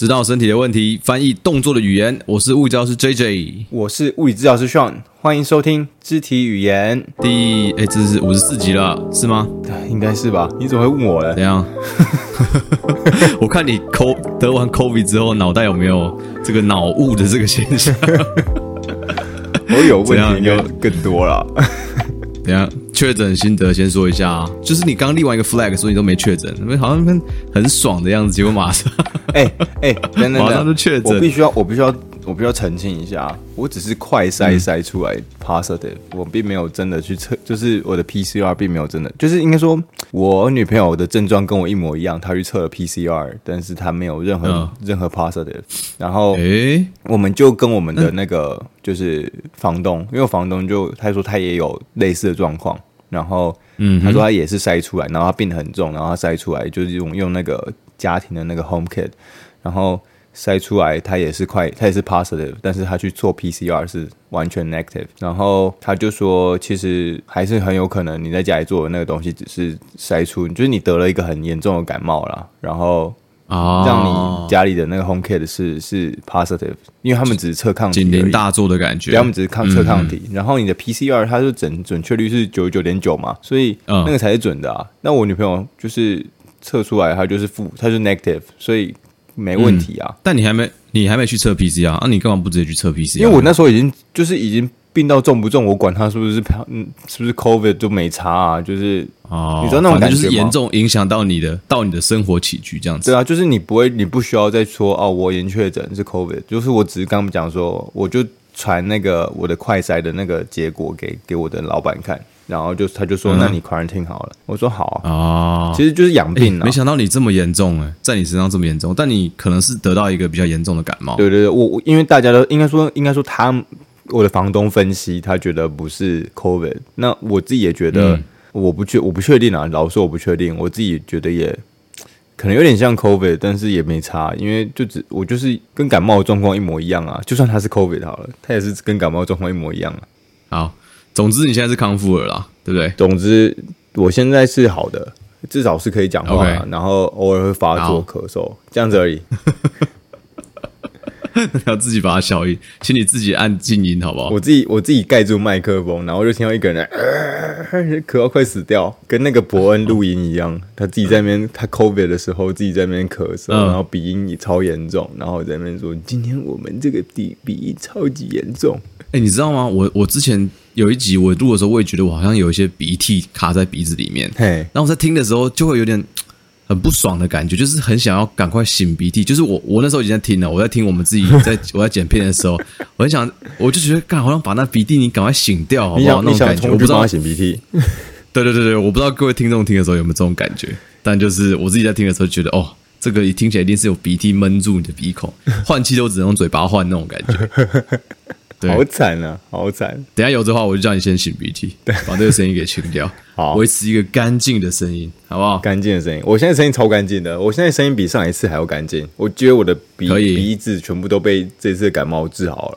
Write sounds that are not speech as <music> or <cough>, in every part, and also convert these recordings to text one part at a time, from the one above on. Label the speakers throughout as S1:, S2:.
S1: 知道身体的问题，翻译动作的语言。我是物理治疗师 JJ，
S2: 我是物理治疗师 Sean，欢迎收听肢体语言
S1: 第哎，这是五十四集了，是吗？
S2: 应该是吧？你怎么会问我呢？
S1: 怎样？<laughs> 我看你 CO 得完 COVID 之后，脑袋有没有这个脑雾的这个现象？<laughs>
S2: 我有问题就更多了。
S1: 等下确诊心得先说一下啊，就是你刚立完一个 flag，所以你都没确诊，好像很很爽的样子，结果马上，
S2: 哎 <laughs> 哎、欸，等等等，马
S1: 上就确诊，
S2: 我必须要，我必须要。我必须要澄清一下，我只是快筛筛出来 positive，、嗯、我并没有真的去测，就是我的 PCR 并没有真的，就是应该说，我女朋友的症状跟我一模一样，她去测了 PCR，但是她没有任何、嗯、任何 positive，然后，诶，我们就跟我们的那个就是房东，因为房东就他说他也有类似的状况，然后，嗯，他说他也是筛出来，然后他病得很重，然后他筛出来就是用用那个家庭的那个 home kit，然后。筛出来，他也是快，他也是 positive，但是他去做 PCR 是完全 negative。然后他就说，其实还是很有可能你在家里做的那个东西只是筛出，就是你得了一个很严重的感冒啦。然后啊，让你家里的那个 home kit 是是 positive，因为他们只是测抗体，
S1: 警铃大作的感觉，
S2: 他们只是抗测抗体。嗯、然后你的 PCR 它是准准确率是九十九点九嘛，所以那个才是准的啊。嗯、那我女朋友就是测出来，她就是负，她是 negative，所以。没问题啊、嗯，
S1: 但你还没你还没去测 PCR 啊？你干嘛不直接去测 PCR？
S2: 因为我那时候已经就是已经病到重不重，我管他是不是嗯是不是 COVID 都没差啊，就是
S1: 哦，
S2: 你知道那种感觉
S1: 就是严重影响到你的到你的生活起居这样子。
S2: 对啊，就是你不会你不需要再说哦，我已经确诊是 COVID，就是我只是刚刚讲说，我就传那个我的快筛的那个结果给给我的老板看。然后就他就说，那你 quarantine 好了。我说好啊，哦，其实就是养病了。
S1: 没想到你这么严重哎，在你身上这么严重，但你可能是得到一个比较严重的感冒。
S2: 对对对，我我因为大家都应该说应该说他我的房东分析，他觉得不是 COVID。那我自己也觉得我不确我不确定啊，老实说我不确定，我自己觉得也可能有点像 COVID，但是也没差，因为就只我就是跟感冒的状况一模一样啊。就算他是 COVID 好了，他也是跟感冒状况一模一样啊。
S1: 好。总之，你现在是康复了啦，对不对？
S2: 总之，我现在是好的，至少是可以讲话.然后偶尔会发作、咳嗽好这样子而已。<laughs>
S1: 要自己把它消音，请你自己按静音，好不好？
S2: 我自己我自己盖住麦克风，然后就听到一个人 <laughs> 咳到快死掉，跟那个伯恩录音一样。他自己在那边，他 COVID 的时候自己在那边咳嗽，然后鼻音也超严重，然后在那边说：“今天我们这个鼻鼻音超级严重。”
S1: 哎，你知道吗？我我之前有一集我录的时候，我也觉得我好像有一些鼻涕卡在鼻子里面。嘿，然后我在听的时候就会有点。很不爽的感觉，就是很想要赶快擤鼻涕。就是我，我那时候已经在听了，我在听我们自己在 <laughs> 我在剪片的时候，我很想，我就觉得，干好像把那鼻涕你赶快擤掉，好不好？那种感觉，我不知道
S2: 擤鼻涕。<laughs>
S1: 对对对对，我不知道各位听众听的时候有没有这种感觉，但就是我自己在听的时候觉得，哦，这个一听起来一定是有鼻涕闷住你的鼻孔，<laughs> 换气都只能用嘴巴换那种感觉。对
S2: 好惨啊，好惨！
S1: 等下有的话，我就叫你先擤鼻涕，对，把这个声音给清掉，<laughs> 好，维持一个干净的声音，好不好？
S2: 干净的声音，我现在声音超干净的，我现在声音比上一次还要干净。我觉得我的鼻以鼻子全部都被这次感冒治好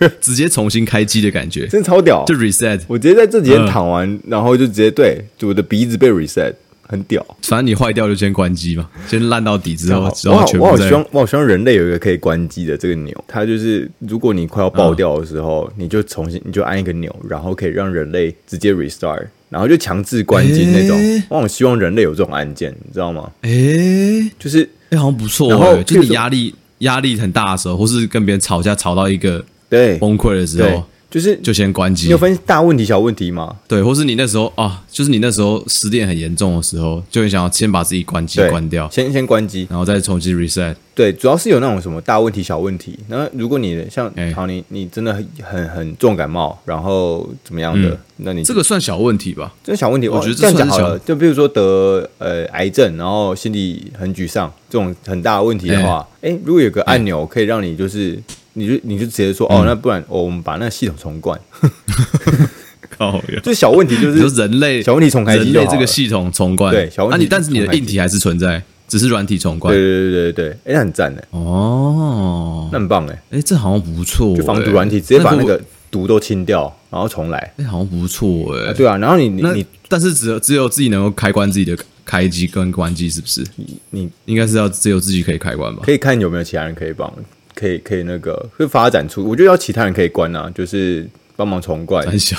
S2: 了，<laughs>
S1: 直接重新开机的感觉，
S2: 真的超屌！
S1: 就 reset，
S2: 我直接在这几天躺完，嗯、然后就直接对，就我的鼻子被 reset。很屌，
S1: 反正你坏掉就先关机嘛，<laughs> 先烂到底之后，
S2: 然后全部我好希望我好希望人类有一个可以关机的这个钮，它就是如果你快要爆掉的时候，嗯、你就重新你就按一个钮，然后可以让人类直接 restart，然后就强制关机那种。欸、我好希望人类有这种按键，你知道吗？诶、欸，就是诶、
S1: 欸，好像不错。然后就是你压力压力很大的时候，或是跟别人吵架吵到一个对崩溃的时候。
S2: 就是
S1: 就先关机。
S2: 你有分大问题、小问题吗？
S1: 对，或是你那时候啊，就是你那时候失恋很严重的时候，就会想要先把自己关机关掉，
S2: 先先关机，
S1: 然后再重新 reset。
S2: 对，主要是有那种什么大问题、小问题。那如果你像好，你你真的很很很重感冒，然后怎么样的？嗯、那你
S1: 这个算小问题吧？
S2: 这小问题，
S1: 我觉得这算小。
S2: 就比如说得呃癌症，然后心里很沮丧，这种很大的问题的话，哎、欸，如果有个按钮可以让你就是。你就你就直接说哦，那不然我们把那个系统重灌。<laughs>
S1: 靠，<laughs>
S2: 这小问题就是
S1: 人类
S2: 小问题重开机，
S1: 人类这个系统重灌。
S2: 对，小问题。那
S1: 你但是你的硬体还是存在，只是软体重灌。
S2: 对对对对对，哎，那很赞哎。哦，那很棒哎。
S1: 哎，这好像不错。
S2: 就防毒软体，直接把那个毒都清掉，然后重来。
S1: 哎，好像不错哎。
S2: 对啊，然后你你你，
S1: 但是只有只有自己能够开关自己的开机跟关机，是不是？
S2: 你你
S1: 应该是要只有自己可以开关吧？
S2: 可以看有没有其他人可以帮，可以可以那个会发展出，我觉得要其他人可以关啊，就是帮忙重灌。
S1: 很小，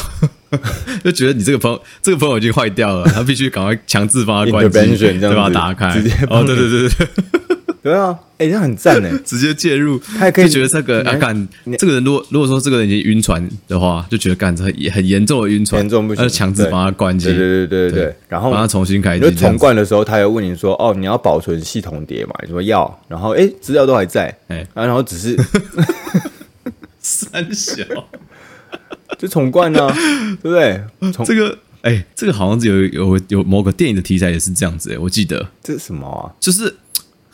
S1: <laughs> 就觉得你这个朋友这个朋友已经坏掉了，他必须赶快强制帮他关机，对吧？打开，
S2: 直接
S1: 哦，对对对对。
S2: 对啊，哎、欸，这很赞哎，
S1: 直接介入，
S2: 他也可以
S1: 觉得这个啊，干这个人，如果如果说这个人已经晕船的话，就觉得干这很很严重的晕船，
S2: 严重不行，
S1: 强制把他关机，
S2: 对对对对对，对然后
S1: 帮他重新开机。
S2: 重灌的时候，他又问你说：“哦，你要保存系统碟嘛？”你说要，然后哎，资料都还在，哎，然后只是 <laughs>
S1: 三小，<laughs>
S2: 就重灌呢，对不对？
S1: 这个哎，这个好像是有有有某个电影的题材也是这样子哎，我记得
S2: 这是什么啊？
S1: 就是。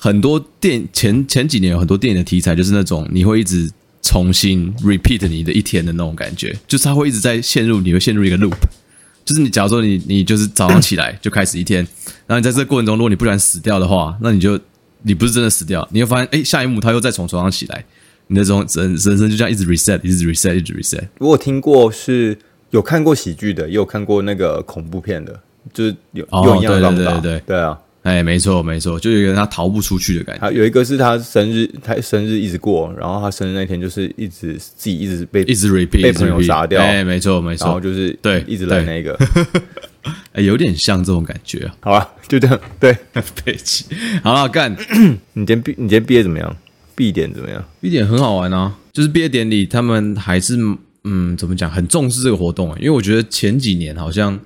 S1: 很多电前前几年有很多电影的题材，就是那种你会一直重新 repeat 你的一天的那种感觉，就是它会一直在陷入，你会陷入一个 loop，就是你假如说你你就是早上起来就开始一天，然后你在这个过程中，如果你不然死掉的话，那你就你不是真的死掉，你会发现哎，下一幕他又再从床上起来，你的这种人人生就这样一直 reset，一直 reset，一直 reset。
S2: 我有听过是有看过喜剧的，也有看过那个恐怖片的，就是有有一样的，对对对对啊。
S1: 哎，没错没错，就有一个他逃不出去的感觉。
S2: 他有一个是他生日，他生日一直过，然后他生日那天就是一直自己一直被
S1: 一直 repeat
S2: 被朋友杀掉。
S1: 哎，没错没错，
S2: 然后就是对一直来那个，<laughs>
S1: 哎，有点像这种感觉。<laughs>
S2: 好吧，就这样。对，<laughs>
S1: 对不起。好了，干。<coughs>
S2: 你今天毕你今天毕业怎么样？毕典怎么样？
S1: 毕典很好玩啊，就是毕业典礼，他们还是嗯，怎么讲，很重视这个活动。因为我觉得前几年好像。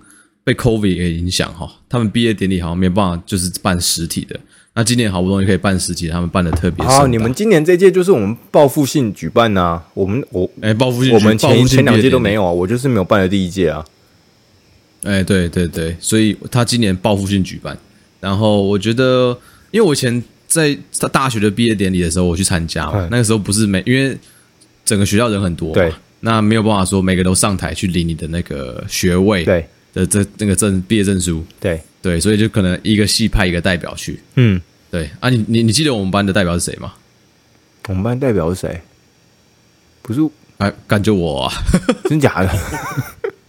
S1: 被 COVID 给影响哈，他们毕业典礼好像没办法，就是办实体的。那今年好不容易可以办实体，他们办的特别好。
S2: 你们今年这届就是我们报复性举办呐、啊，我们我
S1: 哎报复性，
S2: 我们前前两届都没有啊，我就是没有办的第一届啊。
S1: 哎，对对对，所以他今年报复性举办。然后我觉得，因为我以前在大学的毕业典礼的时候，我去参加嘛，那个时候不是每因为整个学校人很多，对，那没有办法说每个都上台去领你的那个学位，对。的这那个证毕业证书，
S2: 对
S1: 对，所以就可能一个系派一个代表去，
S2: 嗯，
S1: 对啊你，你你你记得我们班的代表是谁吗？
S2: 我们班代表是谁？不是，
S1: 哎，感觉我啊，<laughs>
S2: 真假的？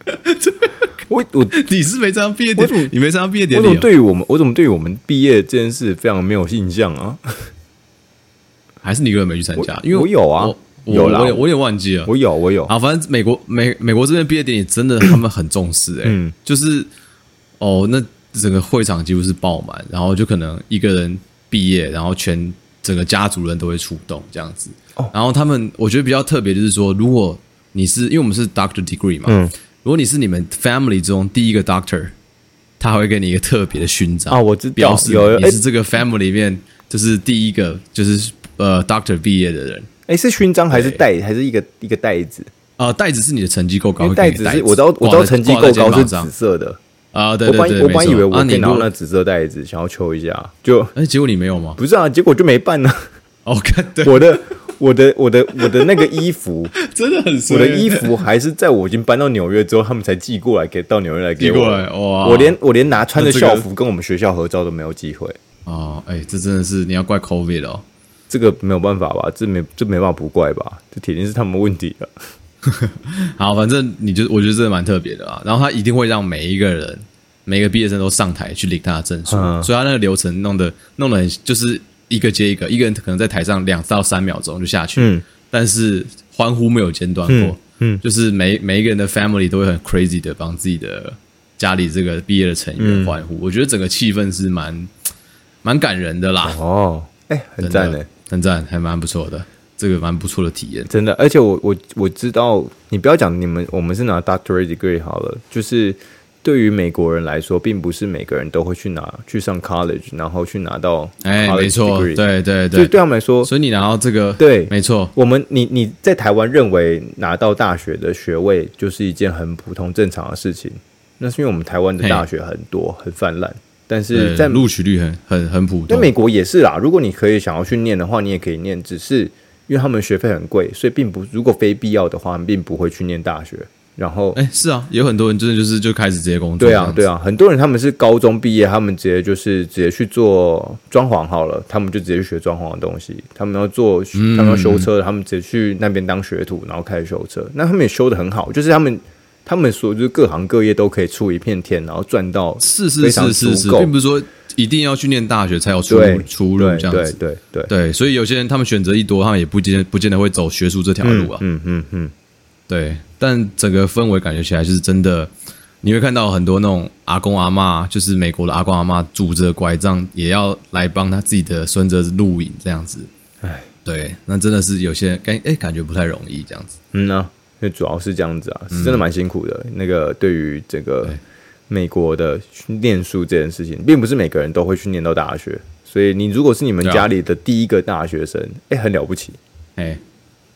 S2: <laughs> 我我 <laughs>
S1: 你是没参加毕业典礼，你没参加毕业典礼？
S2: 我怎么对于我们，我怎么对于我们毕业这件事非常没有印象啊？
S1: 还是你一个人没去参加？因为
S2: 我有啊。有啦，
S1: 我我也忘记了。
S2: 我有，我有
S1: 啊。反正美国美美国这边毕业典礼真的他们很重视哎、欸，嗯，就是哦，那整个会场几乎是爆满，然后就可能一个人毕业，然后全整个家族人都会出动这样子。哦，然后他们我觉得比较特别就是说，如果你是因为我们是 Doctor Degree 嘛，嗯，如果你是你们 Family 中第一个 Doctor，他会给你一个特别的勋章
S2: 啊，我知道，
S1: 表示你是这个 Family 里面就是第一个就是呃 Doctor 毕业的人。
S2: 哎，是勋章还是袋，还是一个一个袋子？
S1: 啊，袋子是你的成绩够高，
S2: 袋子是我知道，我知道成绩够高是紫色的
S1: 啊。对对对，
S2: 我本以为我可以拿那紫色袋子，想要抽一下，就
S1: 哎，结果你没有吗？
S2: 不是啊，结果就没办呢。<laughs>
S1: 哦，看，
S2: 我的我的我的我的那个衣服 <laughs>
S1: 真的很，
S2: 我的衣服还是在我已经搬到纽约之后，他们才寄过来给到纽约来给我。哇，我连我连拿穿着校服跟我们学校合照都没有机会。
S1: 哦，哎，这真的是你要怪 COVID 哦。
S2: 这个没有办法吧？这没这没办法不怪吧？这铁定是他们问题了。<laughs>
S1: 好，反正你就我觉得这个蛮特别的啊。然后他一定会让每一个人每个毕业生都上台去领他的证书，嗯、所以他那个流程弄得弄得很就是一个接一个，一个人可能在台上两到三秒钟就下去，嗯、但是欢呼没有间断过，嗯，嗯就是每每一个人的 family 都会很 crazy 的帮自己的家里这个毕业的成员欢呼。嗯、我觉得整个气氛是蛮蛮感人的啦。
S2: 哦，哎，很赞的。
S1: 很赞，还蛮不错的，这个蛮不错的体验，
S2: 真的。而且我我我知道，你不要讲你们，我们是拿 doctorate degree 好了。就是对于美国人来说，并不是每个人都会去拿去上 college，然后去拿到
S1: 哎，没错，对对对，
S2: 对对他们来说，
S1: 所以你拿到这个，
S2: 对，
S1: 没错。
S2: 我们你你在台湾认为拿到大学的学位就是一件很普通正常的事情，那是因为我们台湾的大学很多，很泛滥。但是在
S1: 录取率很很很普通，
S2: 在美国也是啦。如果你可以想要去念的话，你也可以念，只是因为他们学费很贵，所以并不如果非必要的话，并不会去念大学。然后，
S1: 哎，是啊，有很多人真的就是就开始直接工作。
S2: 对啊，对啊，很多人他们是高中毕业，他们直接就是直接去做装潢好了，他们就直接去学装潢的东西。他们要做，他们要修车，他们直接去那边当学徒，然后开始修车。那他们也修得很好，就是他们他们说就是各行各业都可以出一片天，然后赚到
S1: 是是是是是，并不是说一定要去念大学才有出出路这样子。
S2: 对对对
S1: 对，所以有些人他们选择一多，他们也不见不见得会走学术这条路啊。
S2: 嗯嗯嗯，
S1: 对。但整个氛围感觉起来就是真的，你会看到很多那种阿公阿妈，就是美国的阿公阿妈，拄着拐杖也要来帮他自己的孙子录影这样子。哎，对，那真的是有些感哎感觉不太容易这样子。
S2: 嗯呢、啊，那主要是这样子啊，是真的蛮辛苦的。嗯、那个对于这个美国的念书这件事情，并不是每个人都会去念到大学，所以你如果是你们家里的第一个大学生，哎、啊，很了不起。
S1: 哎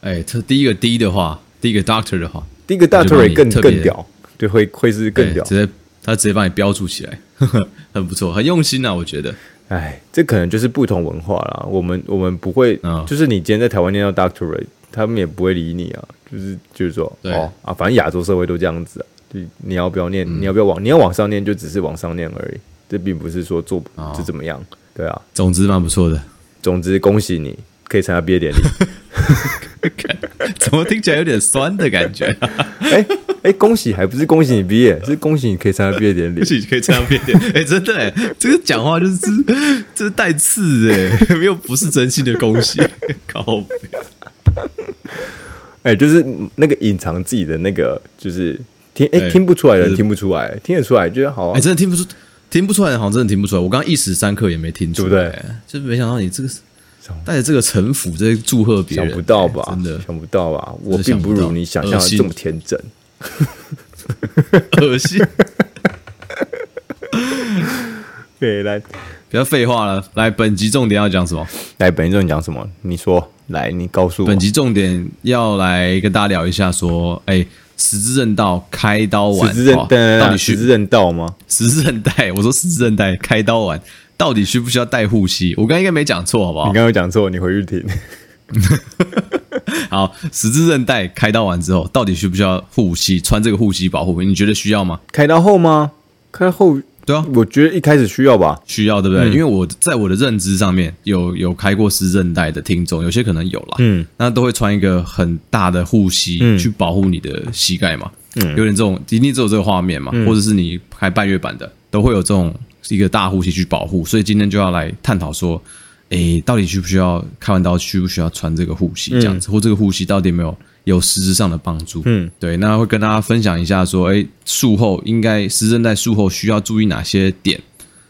S1: 哎，这第一个 D 的话，第一个 Doctor 的话。
S2: 第一个 Doctor 更更屌，对，会会是更屌，
S1: 直接他直接帮你标注起来，呵 <laughs> 呵很不错，很用心啊，我觉得。
S2: 哎，这可能就是不同文化啦。我们我们不会，哦、就是你今天在台湾念到 doctorate，他们也不会理你啊。就是就是说，哦啊，反正亚洲社会都这样子啊。就你要不要念，嗯、你要不要往，你要往上念，就只是往上念而已。这并不是说做就怎么样，对啊。
S1: 总之蛮不错的，
S2: 总之恭喜你可以参加毕业典礼。<laughs>
S1: 怎么听起来有点酸的感觉？
S2: 哎 <laughs> 哎、欸欸，恭喜还不是恭喜你毕业，是恭喜你可以参加毕业典礼，
S1: 恭喜你可以参加毕业典礼。哎，真的哎，这个讲话就是就是带刺哎，<laughs> 没有不是真心的恭喜，靠北。<laughs>
S2: 哎、欸，就是那个隐藏自己的那个，就是听哎、欸、听不出来的人听不出来，听得出来觉得好。哎，
S1: 真的听不出，听不出来的好像真的听不出来。我刚刚一时三刻也没听出来，对不对？就是没想到你这个。带着这个城府在祝贺别人，
S2: 想不到吧？真的想不到吧？我并不如你想象的这么天真，<laughs>
S1: 恶心。<laughs>
S2: 对，来，
S1: 不要废话了。来，本集重点要讲什么？
S2: 来，本集重点讲什么？你说，来，你告诉我。
S1: 本集重点要来跟大家聊一下，说，哎，十字韧道开刀完，
S2: 十字韧带到底十字韧道吗？
S1: 十字韧带，我说十字韧带开刀完。到底需不需要带护膝？我刚刚应该没讲错，好不好？
S2: 你刚刚讲错，你回去听。<laughs>
S1: 好，十字韧带开刀完之后，到底需不需要护膝？穿这个护膝保护，你觉得需要吗？
S2: 开刀后吗？开后，
S1: 对啊，
S2: 我觉得一开始需要吧，
S1: 需要，对不对？嗯、因为我在我的认知上面有有开过十字韧带的听众，有些可能有啦，嗯，那都会穿一个很大的护膝去保护你的膝盖嘛，嗯，有点这种，一定只有这个画面嘛，嗯、或者是你开半月板的，都会有这种。一个大护膝去保护，所以今天就要来探讨说，诶，到底需不需要开完刀需不需要穿这个护膝这样子，嗯、或这个护膝到底有没有有实质上的帮助？嗯，对，那会跟大家分享一下说，诶，术后应该十字韧带术后需要注意哪些点？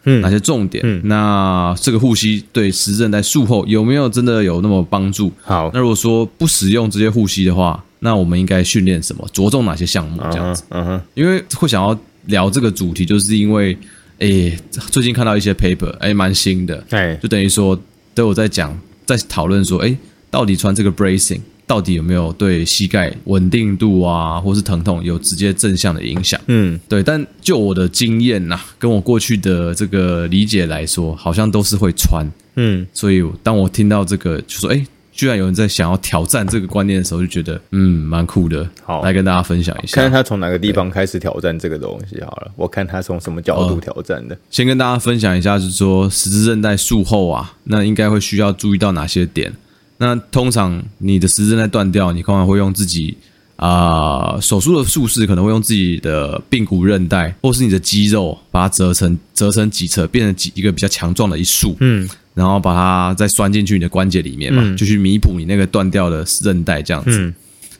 S1: 嗯，哪些重点？嗯，那这个护膝对十字韧带术后有没有真的有那么帮助？
S2: 好，
S1: 那如果说不使用这些护膝的话，那我们应该训练什么？着重哪些项目？这样子，嗯哼，因为会想要聊这个主题，就是因为。哎、欸，最近看到一些 paper，哎、欸，蛮新的，哎，就等于说都有在讲，在讨论说，哎、欸，到底穿这个 bracing 到底有没有对膝盖稳定度啊，或是疼痛有直接正向的影响？嗯，对。但就我的经验呐，跟我过去的这个理解来说，好像都是会穿。嗯，所以当我听到这个，就说，哎、欸。居然有人在想要挑战这个观念的时候，就觉得嗯蛮酷的。好，来跟大家分享一下，
S2: 看看他从哪个地方开始挑战这个东西好了。我看他从什么角度挑战的。
S1: 先跟大家分享一下，就是说十字韧带术后啊，那应该会需要注意到哪些点？那通常你的十字韧带断掉，你通常会用自己啊、呃、手术的术式，可能会用自己的髌骨韧带或是你的肌肉，把它折成折成几侧，变成几一个比较强壮的一束。嗯。然后把它再拴进去你的关节里面嘛，嗯、就去弥补你那个断掉的韧带这样子。嗯、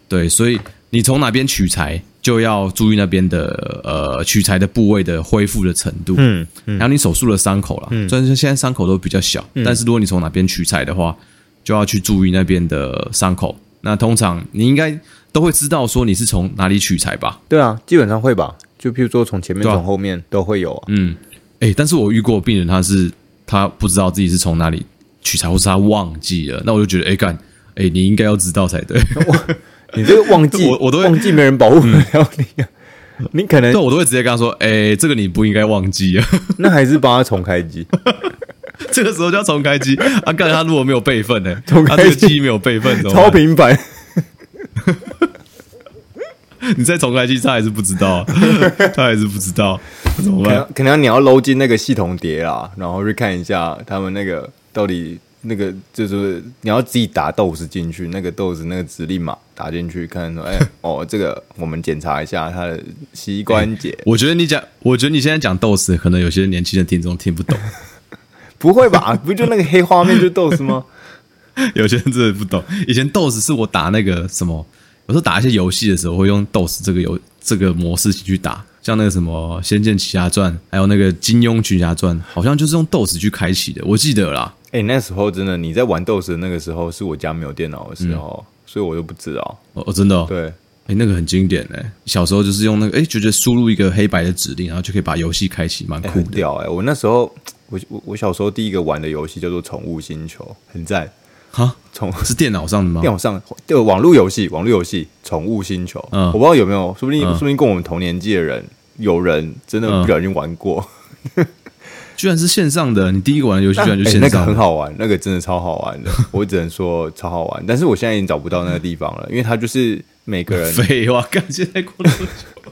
S1: 对，所以你从哪边取材，就要注意那边的呃取材的部位的恢复的程度。嗯，嗯然后你手术的伤口啦，嗯、虽然说现在伤口都比较小，嗯、但是如果你从哪边取材的话，就要去注意那边的伤口。那通常你应该都会知道说你是从哪里取材吧？
S2: 对啊，基本上会吧。就譬如说从前面、从后面都会有、啊。
S1: 嗯，哎，但是我遇过病人他是。他不知道自己是从哪里取材，或是他忘记了，那我就觉得，哎干，哎，你应该要知道才对。<laughs>
S2: 你这个忘记，<laughs> 我我都忘记，没人保护得了你。你可能，
S1: 我都会直接跟他说，哎，这个你不应该忘记啊。<laughs>
S2: 那还是帮他重开机。<laughs>
S1: 这个时候就要重开机啊！干他如果没有备份呢？他这个机没有备份，
S2: 超频繁。<laughs>
S1: 你再重开机，他还是不知道，<laughs> 他还是不知道。怎么办？
S2: 可能你要搂进那个系统碟啊，然后去看一下他们那个到底那个就是你要自己打豆子进去，那个豆子那个指令码打进去，看说，哎、欸，哦，这个我们检查一下他的膝关节、欸。
S1: 我觉得你讲，我觉得你现在讲豆子，可能有些年轻的听众听不懂。
S2: 不会吧？<laughs> 不就那个黑画面就 DOS 吗？<laughs>
S1: 有些人真的不懂。以前 DOS 是我打那个什么，有时候打一些游戏的时候，会用 DOS 这个游这个模式去打。像那个什么《仙剑奇侠传》，还有那个《金庸群侠传》，好像就是用 DOS 去开启的，我记得啦。
S2: 哎、欸，那时候真的你在玩 DOS 的那个时候，是我家没有电脑的时候，嗯、所以我都不知道。
S1: 哦，真的、哦。
S2: 对，
S1: 哎、欸，那个很经典哎，小时候就是用那个，哎、欸，就觉得输入一个黑白的指令，然后就可以把游戏开启，蛮酷的。
S2: 哎！我那时候，我我我小时候第一个玩的游戏叫做《宠物星球》，很赞。
S1: 哈，宠 <laughs> 是电脑上的吗？<laughs>
S2: 电脑上，对，网络游戏，网络游戏，《宠物星球》。嗯，我不知道有没有，说不定，嗯、说不定跟我们同年纪的人。有人真的不小心玩过，
S1: 嗯、<laughs> 居然是线上的。你第一个玩的游戏居然就线上、
S2: 欸，那个很好玩，那个真的超好玩的。我只能说超好玩，但是我现在已经找不到那个地方了，因为它就是每个人
S1: 废话，干现在过了多久？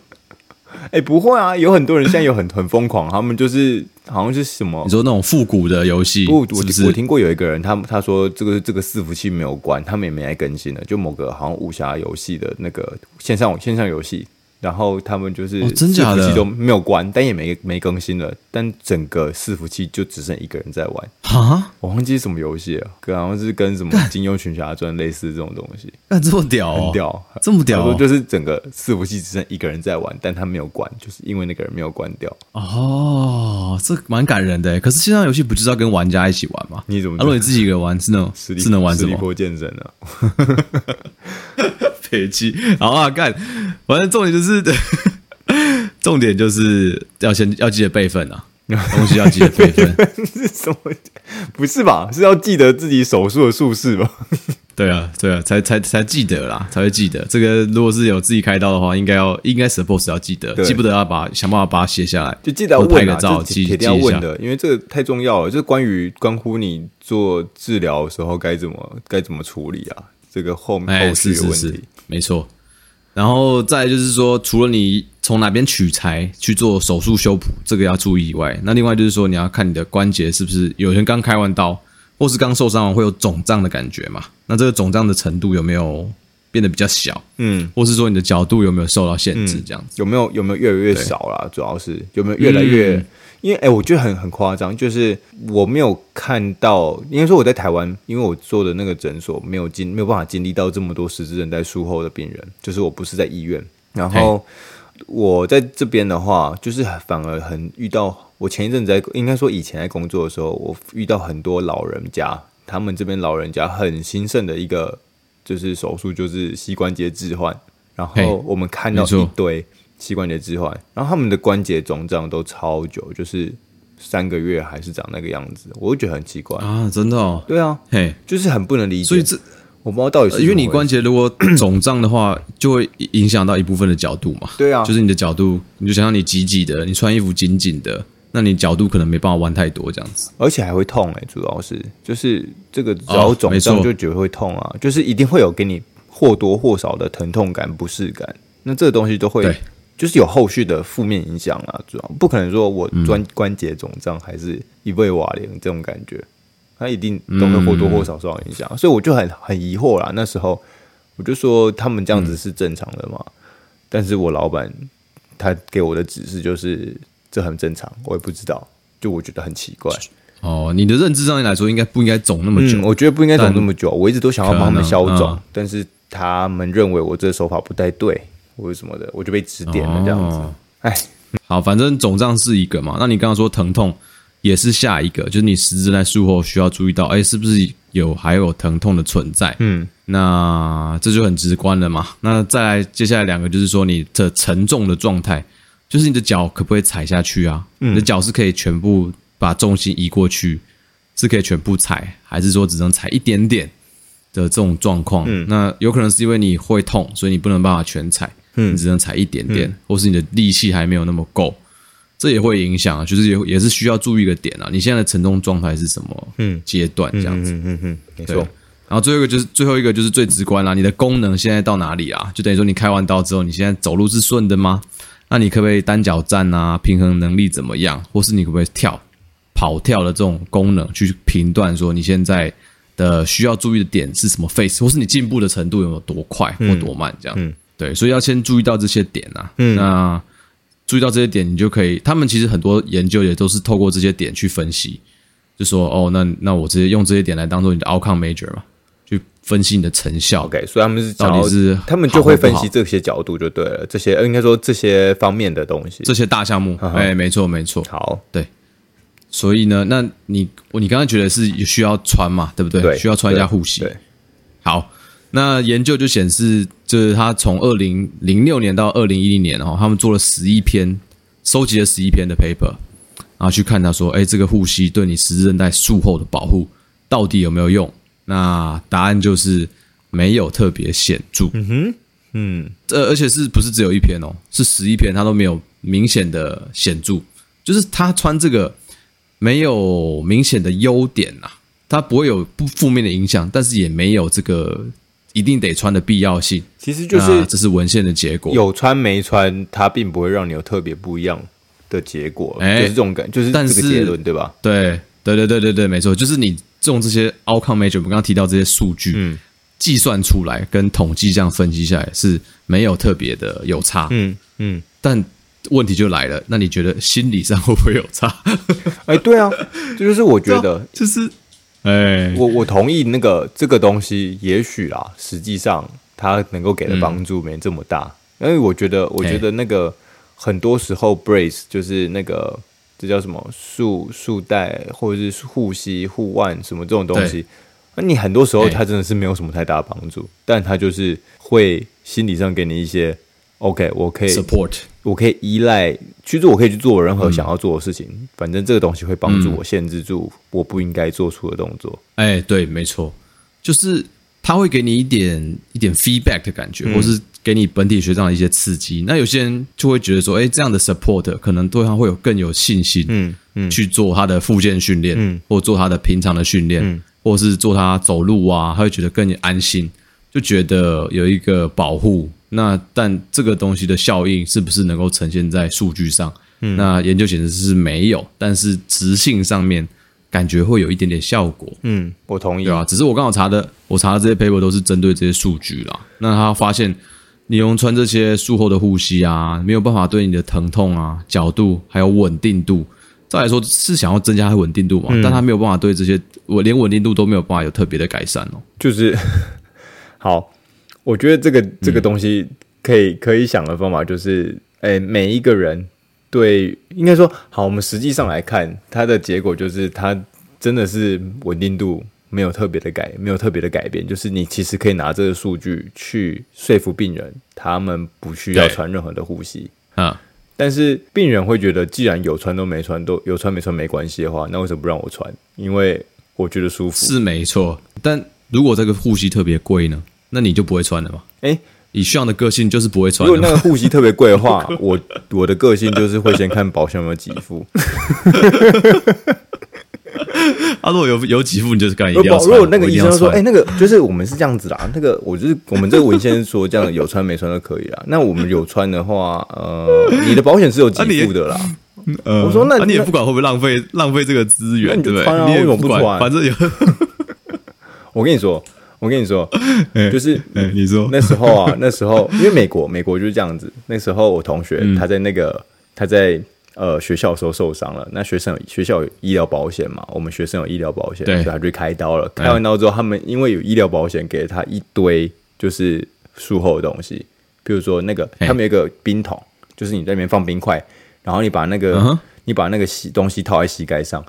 S2: 哎、欸，不会啊，有很多人现在有很很疯狂，他们就是好像是什么？
S1: 你说那种复古的游戏？不，
S2: 我我听过有一个人，他他说这个这个伺服器没有关，他们也没来更新了，就某个好像武侠游戏的那个线上线上游戏。然后他们就是伺服器都没有关，但也没没更新了，但整个伺服器就只剩一个人在玩。
S1: 哈，
S2: 我忘记是什么游戏了，可能好像是跟什么《金庸群侠传》类似这种东西。
S1: 那这么屌，
S2: 很屌，
S1: 这么屌，
S2: 就是整个伺服器只剩一个人在玩，但他没有关，就是因为那个人没有关掉。
S1: 哦，这蛮感人的。可是线上游戏不就是要跟玩家一起玩吗？
S2: 你怎么？
S1: 如果你自己一个人玩，是那种是能玩什么？
S2: 实力健身呢？<laughs>
S1: 飞机好啊，干！反正重点就是，<laughs> 重点就是要先要记得备份啊，<laughs> 东西要记得备份。
S2: 是什么？不是吧？是要记得自己手术的术式吧？<laughs>
S1: 对啊，对啊，才才才记得啦，才会记得。这个如果是有自己开刀的话，应该要应该 suppose 要记得，记不得要把想办法把它写下来，
S2: 就记得要拍
S1: 个照，记
S2: 铁定要问的，因为这个太重要了，就是关于关乎你做治疗的时候该怎么该怎么处理啊。这个后面后续的问题，是是是没错。
S1: 然后再就是说，除了你从哪边取材去做手术修补，这个要注意以外，那另外就是说，你要看你的关节是不是有人刚开完刀，或是刚受伤完会有肿胀的感觉嘛？那这个肿胀的程度有没有变得比较小？嗯，或是说你的角度有没有受到限制？这样子、嗯、
S2: 有没有有没有越来越少啦？主要是有没有越来越？嗯因为哎，我觉得很很夸张，就是我没有看到，应该说我在台湾，因为我做的那个诊所没有经没有办法经历到这么多十字韧带术后的病人，就是我不是在医院，然后我在这边的话，就是反而很遇到，我前一阵子在应该说以前在工作的时候，我遇到很多老人家，他们这边老人家很兴盛的一个就是手术，就是膝关节置换，然后我们看到一堆。膝关节置换，然后他们的关节肿胀都超久，就是三个月还是长那个样子，我会觉得很奇怪
S1: 啊！真的哦，
S2: 对啊，嘿，就是很不能理解。
S1: 所以这
S2: 我不知道到底是
S1: 因为你关节如果肿胀的话，就会影响到一部分的角度嘛。<clears throat>
S2: 对啊，
S1: 就是你的角度，你就想象你挤挤的，你穿衣服紧紧的，那你角度可能没办法弯太多这样子，
S2: 而且还会痛哎、欸，主要是就是这个只要肿胀就觉得会痛啊，就是一定会有给你或多或少的疼痛感、不适感，那这个东西都会。就是有后续的负面影响啦，主要不可能说我关关节肿胀还是一位瓦零这种感觉，它一定都会或多或少受到影响，所以我就很很疑惑啦。那时候我就说他们这样子是正常的嘛？但是我老板他给我的指示就是这很正常，我也不知道，就我觉得很奇怪。
S1: 哦，你的认知上面来说，应该不应该肿那么久？
S2: 我觉得不应该肿那么久。我一直都想要帮他们消肿，但是他们认为我这个手法不太对。或者什么的，我就被指点了这样子。哎、哦，
S1: 好，反正肿胀是一个嘛。那你刚刚说疼痛也是下一个，就是你实质在术后需要注意到，哎，是不是有还有疼痛的存在？嗯，那这就很直观了嘛。那再来接下来两个就是说你的沉重的状态，就是你的脚可不可以踩下去啊？嗯、你的脚是可以全部把重心移过去，是可以全部踩，还是说只能踩一点点的这种状况？嗯，那有可能是因为你会痛，所以你不能办法全踩。嗯，你只能踩一点点，嗯、或是你的力气还没有那么够，这也会影响啊。就是也也是需要注意一个点啊。你现在的承重状态是什么？嗯，阶段这样子。嗯嗯嗯，没错。然后最后一个就是最后一个就是最直观啦。你的功能现在到哪里啊？就等于说你开完刀之后，你现在走路是顺的吗？那你可不可以单脚站啊？平衡能力怎么样？或是你可不可以跳、跑跳的这种功能去评断说你现在的需要注意的点是什么 phase，或是你进步的程度有没有多快或多慢这样。嗯，对，所以要先注意到这些点啊。嗯，那注意到这些点，你就可以。他们其实很多研究也都是透过这些点去分析，就说哦，那那我直接用这些点来当做你的 outcome measure 嘛。分析你的成效
S2: ，OK，所以他们是到底是他们就会分析这些角度就对了，这些应该说这些方面的东西，
S1: 这些大项目，哎，没错没错，
S2: 好，
S1: 对，所以呢，那你你刚刚觉得是需要穿嘛，对不对？
S2: 对，
S1: 需要穿一下护膝。
S2: 对，
S1: 好，那研究就显示，就是他从二零零六年到二零一零年哦，他们做了十一篇，收集了十一篇的 paper，然后去看他说，哎，这个护膝对你十字韧带术后的保护到底有没有用？那答案就是没有特别显著。嗯哼，嗯，这而且是不是只有一篇哦？是十一篇，它都没有明显的显著。就是他穿这个没有明显的优点呐，它不会有不负面的影响，但是也没有这个一定得穿的必要性。
S2: 其实就是
S1: 这是文献的结果，
S2: 有穿没穿，它并不会让你有特别不一样的结果。哎，就是这种感，就是这个结论，对吧？
S1: 对，对，对，对，对，对，没错，就是你。用这些 outcome measure，我们刚刚提到这些数据，嗯，计算出来跟统计这样分析下来是没有特别的有差，嗯嗯。但问题就来了，那你觉得心理上会不会有差？<laughs>
S2: 哎、欸，对啊，这就是我觉得，
S1: 就是，哎，
S2: 我我同意那个这个东西，也许啦，实际上它能够给的帮助没这么大，嗯、因为我觉得，我觉得那个很多时候 brace 就是那个。这叫什么束束带或者是护膝护腕什么这种东西？那你很多时候它真的是没有什么太大的帮助，但它就是会心理上给你一些 OK，我可以
S1: support，
S2: 我可以依赖，其实我可以去做我任何想要做的事情，嗯、反正这个东西会帮助我限制住我不应该做出的动作。
S1: 哎，对，没错，就是他会给你一点一点 feedback 的感觉，嗯、或是。给你本体学上的一些刺激，那有些人就会觉得说，哎，这样的 support 可能对他会有更有信心，嗯嗯，去做他的复健训练，嗯，或做他的平常的训练，嗯，或是做他走路啊，他会觉得更安心，就觉得有一个保护。那但这个东西的效应是不是能够呈现在数据上？嗯，那研究显示是没有，但是直性上面。感觉会有一点点效果，
S2: 嗯，我同意，
S1: 对吧？只是我刚好查的，我查的这些 paper 都是针对这些数据啦。那他发现，你用穿这些术后的护膝啊，没有办法对你的疼痛啊、角度还有稳定度，再来说是想要增加它稳定度嘛？嗯、但他没有办法对这些，我连稳定度都没有办法有特别的改善哦。
S2: 就是，<laughs> 好，我觉得这个这个东西可以、嗯、可以想的方法就是，哎，每一个人。对，应该说好。我们实际上来看，它的结果就是，它真的是稳定度没有特别的改，没有特别的改变。就是你其实可以拿这个数据去说服病人，他们不需要穿任何的护膝啊。但是病人会觉得，既然有穿都没穿，都有穿没穿没关系的话，那为什么不让我穿？因为我觉得舒服。
S1: 是没错，但如果这个护膝特别贵呢？那你就不会穿了吗？诶以炫的个性就是不会穿。
S2: 如果那个护膝特别贵的话，<laughs> 我我的个性就是会先看保险有没有给付。
S1: 他 <laughs> 如果有有给付，你就是干一定要穿。
S2: 如果那个医生说：“哎、欸，那个就是我们是这样子啦，那个我就是我们这个文献说这样有穿没穿都可以啦。那我们有穿的话，呃，你的保险是有给付的啦。
S1: 呃、我说那、啊、你也不管会不会浪费浪费这个资源，对不对？你也不管，反正有。<laughs>
S2: 我跟你说。”我跟你说，<laughs> 就是
S1: 你说
S2: 那时候啊，<laughs> 那时候因为美国，美国就是这样子。那时候我同学他在那个他在呃学校的时候受伤了，那学生有学校有医疗保险嘛，我们学生有医疗保险，所以他就开刀了。开完刀之后，他们因为有医疗保险，给了他一堆就是术后的东西，比如说那个他们有一个冰桶，就是你在里面放冰块，然后你把那个你把那个西东西套在膝盖上，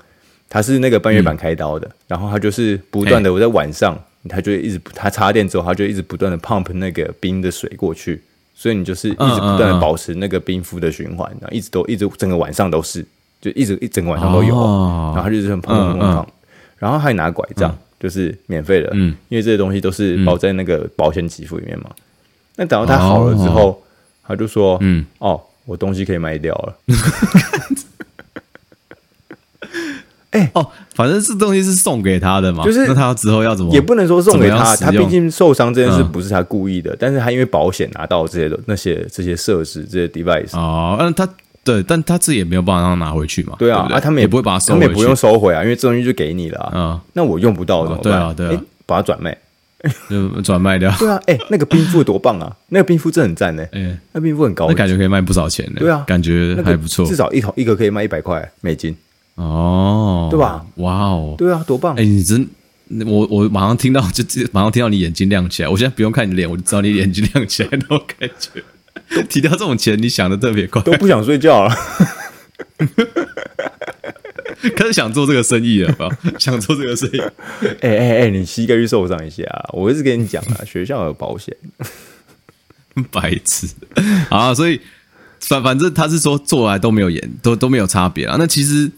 S2: 他是那个半月板开刀的，然后他就是不断的我在晚上。他就一直，他插电之后，他就一直不断的 pump 那个冰的水过去，所以你就是一直不断的保持那个冰敷的循环，然后一直都一直整个晚上都是，就一直一整个晚上都有，然后他就一直很 pump pump pump，然后还拿拐杖，就是免费的，因为这些东西都是包在那个保险给付里面嘛。那等到他好了之后，他就说，嗯，哦，我东西可以卖掉了。
S1: 哎、欸、哦，反正这东西是送给他的嘛，就是那他之后要怎么，
S2: 也不能说送给他，他毕竟受伤这件事不是他故意的，嗯、但是他因为保险拿到这些的那些这些设施这些 device
S1: 哦，那，他对，但他自己也没有办法让他拿回去嘛。
S2: 对啊，啊，他们也，
S1: 也不会把它收回去，
S2: 他们也不用收回啊，因为这东西就给你了啊。
S1: 嗯，
S2: 那我用不到怎么办？
S1: 对啊，对啊，
S2: 把它转卖，
S1: 就转卖掉。<laughs>
S2: 对啊，哎，那个冰敷多棒啊！那个冰敷真的很赞呢。<laughs>
S1: 哎，
S2: 那冰敷很高，
S1: 那感觉可以卖不少钱呢。
S2: 对啊，
S1: 感觉还不错，
S2: 至少一桶一个可以卖一百块美金。
S1: 哦，
S2: 对吧？
S1: 哇哦，
S2: 对啊，多棒！
S1: 哎，你真。我我马上听到，就马上听到你眼睛亮起来。我现在不用看你脸，我就知道你眼睛亮起来那种感觉。提到这种钱，你想的特别快，
S2: 都不想睡觉了。
S1: 开始想做这个生意了，想做这个生意。
S2: 哎哎哎，你膝盖去受伤一下，我一直跟你讲啊，学校有保险。<laughs>
S1: 白痴啊！所以反反正他是说做来都没有严，都都没有差别啊。那其实。